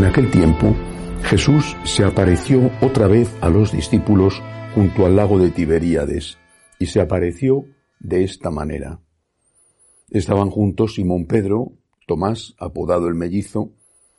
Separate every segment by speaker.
Speaker 1: En aquel tiempo, Jesús se apareció otra vez a los discípulos junto al lago de Tiberíades, y se apareció de esta manera. Estaban juntos Simón Pedro, Tomás, apodado el mellizo,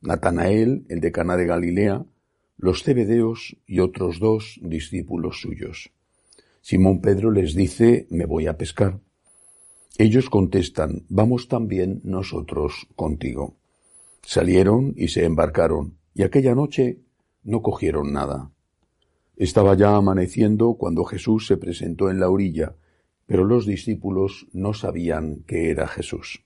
Speaker 1: Natanael, el de Cana de Galilea, los cebedeos y otros dos discípulos suyos. Simón Pedro les dice, me voy a pescar. Ellos contestan, vamos también nosotros contigo. Salieron y se embarcaron, y aquella noche no cogieron nada. Estaba ya amaneciendo cuando Jesús se presentó en la orilla, pero los discípulos no sabían que era Jesús.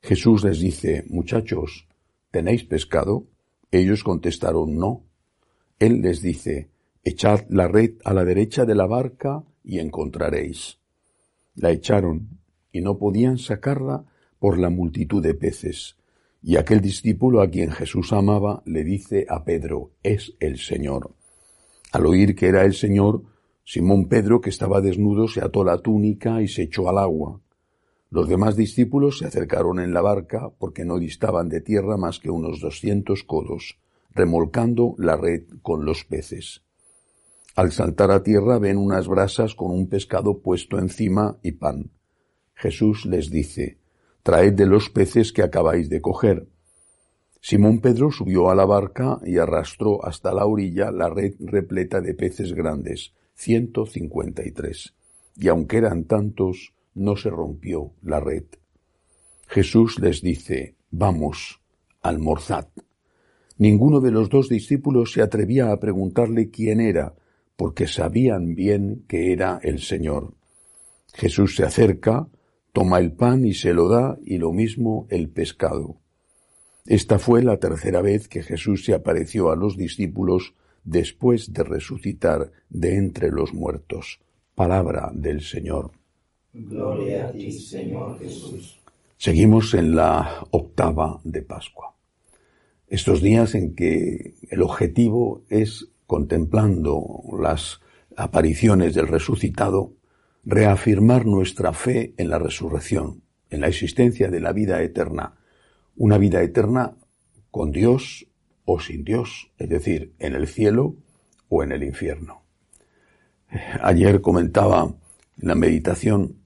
Speaker 1: Jesús les dice, muchachos, ¿tenéis pescado? Ellos contestaron, no. Él les dice, echad la red a la derecha de la barca y encontraréis. La echaron y no podían sacarla por la multitud de peces. Y aquel discípulo a quien Jesús amaba le dice a Pedro, es el Señor. Al oír que era el Señor, Simón Pedro, que estaba desnudo, se ató la túnica y se echó al agua. Los demás discípulos se acercaron en la barca porque no distaban de tierra más que unos doscientos codos, remolcando la red con los peces. Al saltar a tierra ven unas brasas con un pescado puesto encima y pan. Jesús les dice, Traed de los peces que acabáis de coger. Simón Pedro subió a la barca y arrastró hasta la orilla la red repleta de peces grandes, ciento cincuenta y tres. Y aunque eran tantos, no se rompió la red. Jesús les dice, Vamos, almorzad. Ninguno de los dos discípulos se atrevía a preguntarle quién era, porque sabían bien que era el Señor. Jesús se acerca, toma el pan y se lo da, y lo mismo el pescado. Esta fue la tercera vez que Jesús se apareció a los discípulos después de resucitar de entre los muertos. Palabra del Señor.
Speaker 2: Gloria a ti, Señor Jesús.
Speaker 1: Seguimos en la octava de Pascua. Estos días en que el objetivo es, contemplando las apariciones del resucitado, reafirmar nuestra fe en la resurrección, en la existencia de la vida eterna, una vida eterna con Dios o sin Dios, es decir, en el cielo o en el infierno. Ayer comentaba en la meditación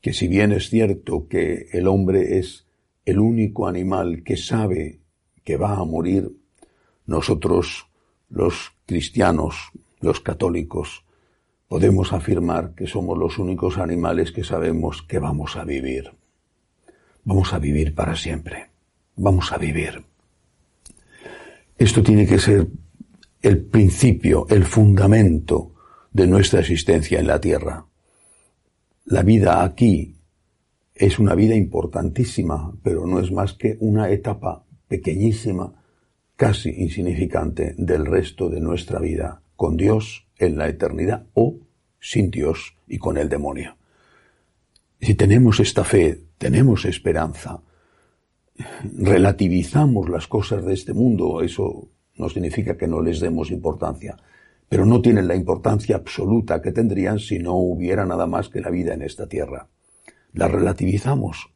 Speaker 1: que si bien es cierto que el hombre es el único animal que sabe que va a morir, nosotros, los cristianos, los católicos, podemos afirmar que somos los únicos animales que sabemos que vamos a vivir. Vamos a vivir para siempre. Vamos a vivir. Esto tiene que ser el principio, el fundamento de nuestra existencia en la tierra. La vida aquí es una vida importantísima, pero no es más que una etapa pequeñísima, casi insignificante del resto de nuestra vida, con Dios en la eternidad o sin Dios y con el demonio. Si tenemos esta fe, tenemos esperanza, relativizamos las cosas de este mundo, eso no significa que no les demos importancia, pero no tienen la importancia absoluta que tendrían si no hubiera nada más que la vida en esta tierra. La relativizamos.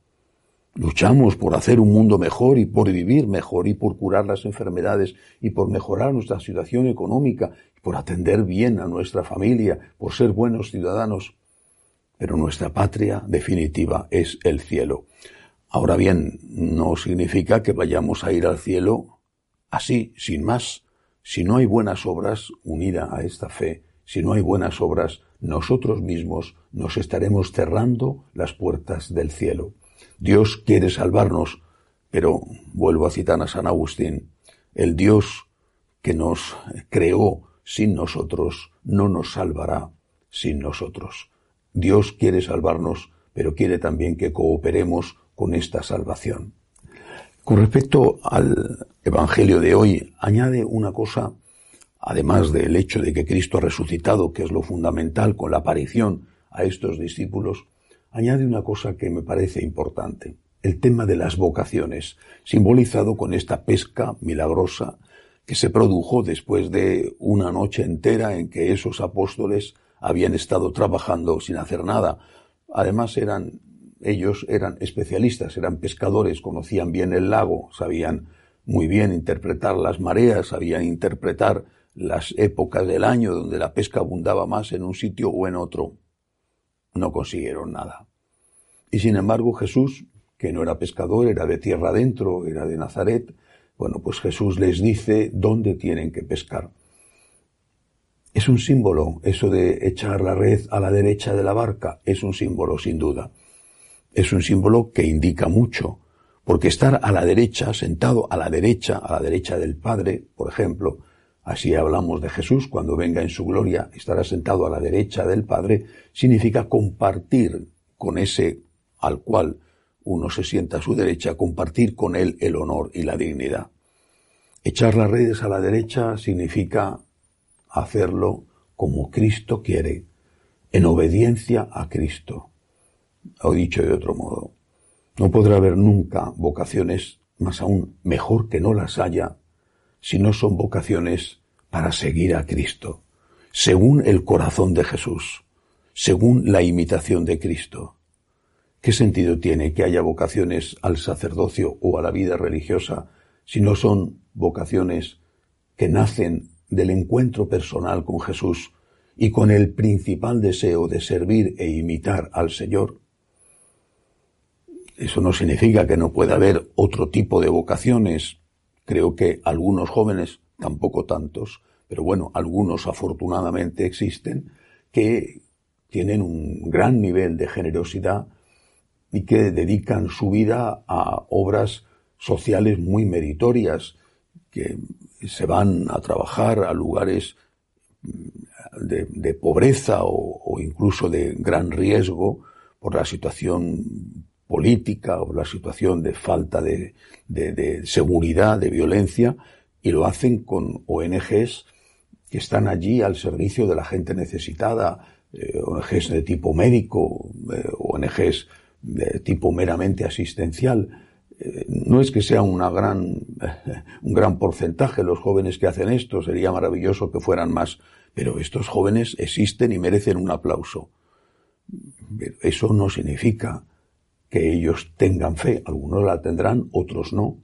Speaker 1: Luchamos por hacer un mundo mejor y por vivir mejor y por curar las enfermedades y por mejorar nuestra situación económica, y por atender bien a nuestra familia, por ser buenos ciudadanos. Pero nuestra patria definitiva es el cielo. Ahora bien, no significa que vayamos a ir al cielo así, sin más. Si no hay buenas obras unida a esta fe, si no hay buenas obras, nosotros mismos nos estaremos cerrando las puertas del cielo. Dios quiere salvarnos, pero vuelvo a citar a San Agustín, el Dios que nos creó sin nosotros no nos salvará sin nosotros. Dios quiere salvarnos, pero quiere también que cooperemos con esta salvación. Con respecto al Evangelio de hoy, añade una cosa, además del hecho de que Cristo ha resucitado, que es lo fundamental con la aparición a estos discípulos, añade una cosa que me parece importante, el tema de las vocaciones, simbolizado con esta pesca milagrosa que se produjo después de una noche entera en que esos apóstoles habían estado trabajando sin hacer nada. Además eran ellos eran especialistas, eran pescadores, conocían bien el lago, sabían muy bien interpretar las mareas, sabían interpretar las épocas del año donde la pesca abundaba más en un sitio o en otro. No consiguieron nada. Y sin embargo Jesús, que no era pescador, era de tierra adentro, era de Nazaret, bueno, pues Jesús les dice dónde tienen que pescar. Es un símbolo, eso de echar la red a la derecha de la barca, es un símbolo sin duda. Es un símbolo que indica mucho, porque estar a la derecha, sentado a la derecha, a la derecha del Padre, por ejemplo, así hablamos de Jesús cuando venga en su gloria, estará sentado a la derecha del Padre, significa compartir con ese al cual uno se sienta a su derecha, compartir con él el honor y la dignidad. Echar las redes a la derecha significa hacerlo como Cristo quiere, en obediencia a Cristo. O dicho de otro modo, no podrá haber nunca vocaciones, más aún mejor que no las haya, si no son vocaciones para seguir a Cristo, según el corazón de Jesús, según la imitación de Cristo. ¿Qué sentido tiene que haya vocaciones al sacerdocio o a la vida religiosa si no son vocaciones que nacen del encuentro personal con Jesús y con el principal deseo de servir e imitar al Señor? Eso no significa que no pueda haber otro tipo de vocaciones. Creo que algunos jóvenes, tampoco tantos, pero bueno, algunos afortunadamente existen, que tienen un gran nivel de generosidad y que dedican su vida a obras sociales muy meritorias, que se van a trabajar a lugares de, pobreza o, incluso de gran riesgo por la situación política o la situación de falta de, seguridad, de violencia, y lo hacen con ONGs que están allí al servicio de la gente necesitada, eh, ONGs de tipo médico, eh, ONGs de tipo meramente asistencial. Eh, no es que sea una gran, un gran porcentaje los jóvenes que hacen esto, sería maravilloso que fueran más, pero estos jóvenes existen y merecen un aplauso. eso no significa que ellos tengan fe, algunos la tendrán, otros no.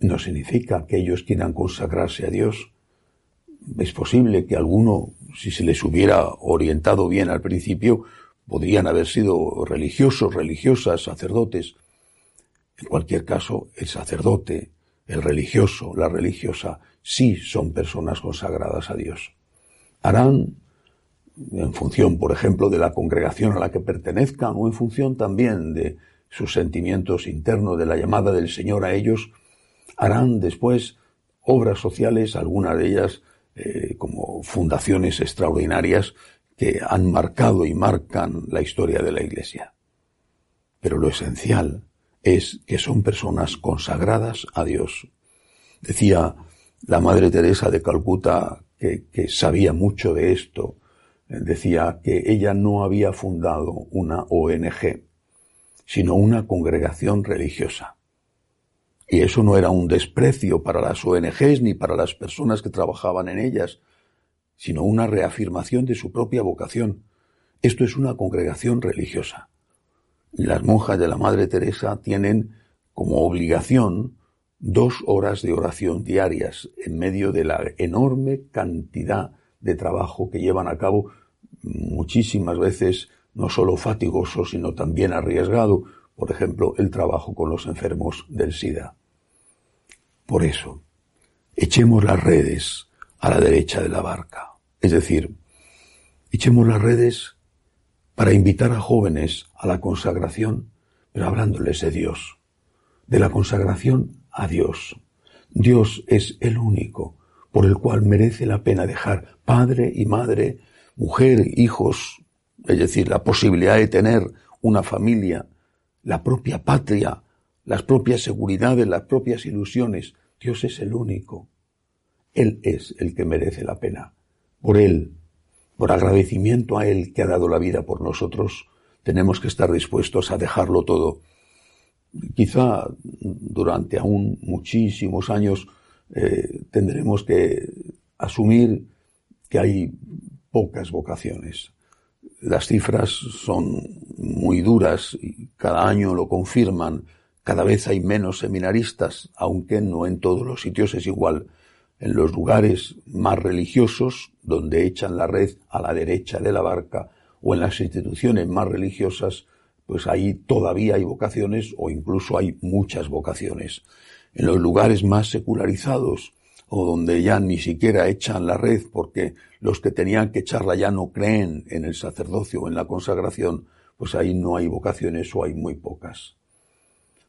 Speaker 1: No significa que ellos quieran consagrarse a Dios. Es posible que alguno, si se les hubiera orientado bien al principio, podrían haber sido religiosos, religiosas, sacerdotes. En cualquier caso, el sacerdote, el religioso, la religiosa, sí son personas consagradas a Dios. Harán, en función, por ejemplo, de la congregación a la que pertenezcan o en función también de sus sentimientos internos, de la llamada del Señor a ellos, harán después obras sociales, algunas de ellas eh, como fundaciones extraordinarias que han marcado y marcan la historia de la Iglesia. Pero lo esencial es que son personas consagradas a Dios. Decía la Madre Teresa de Calcuta, que, que sabía mucho de esto, decía que ella no había fundado una ONG, sino una congregación religiosa. Y eso no era un desprecio para las ONGs ni para las personas que trabajaban en ellas, sino una reafirmación de su propia vocación. Esto es una congregación religiosa. Las monjas de la Madre Teresa tienen como obligación dos horas de oración diarias en medio de la enorme cantidad de trabajo que llevan a cabo muchísimas veces no solo fatigoso, sino también arriesgado, por ejemplo, el trabajo con los enfermos del SIDA. Por eso, echemos las redes a la derecha de la barca. Es decir, echemos las redes para invitar a jóvenes a la consagración, pero hablándoles de Dios, de la consagración a Dios. Dios es el único por el cual merece la pena dejar padre y madre, mujer, hijos, es decir, la posibilidad de tener una familia, la propia patria, las propias seguridades, las propias ilusiones. Dios es el único. Él es el que merece la pena por Él, por agradecimiento a Él que ha dado la vida por nosotros, tenemos que estar dispuestos a dejarlo todo. Quizá durante aún muchísimos años eh, tendremos que asumir que hay pocas vocaciones. Las cifras son muy duras y cada año lo confirman. Cada vez hay menos seminaristas, aunque no en todos los sitios es igual. En los lugares más religiosos, donde echan la red a la derecha de la barca, o en las instituciones más religiosas, pues ahí todavía hay vocaciones o incluso hay muchas vocaciones. En los lugares más secularizados, o donde ya ni siquiera echan la red porque los que tenían que echarla ya no creen en el sacerdocio o en la consagración, pues ahí no hay vocaciones o hay muy pocas.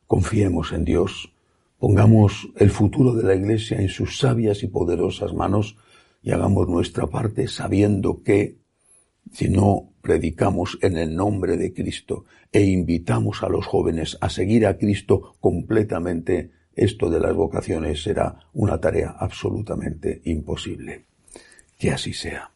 Speaker 1: Confiemos en Dios, pongamos el futuro de la Iglesia en sus sabias y poderosas manos y hagamos nuestra parte sabiendo que si no predicamos en el nombre de Cristo e invitamos a los jóvenes a seguir a Cristo completamente, esto de las vocaciones será una tarea absolutamente imposible. Que así sea.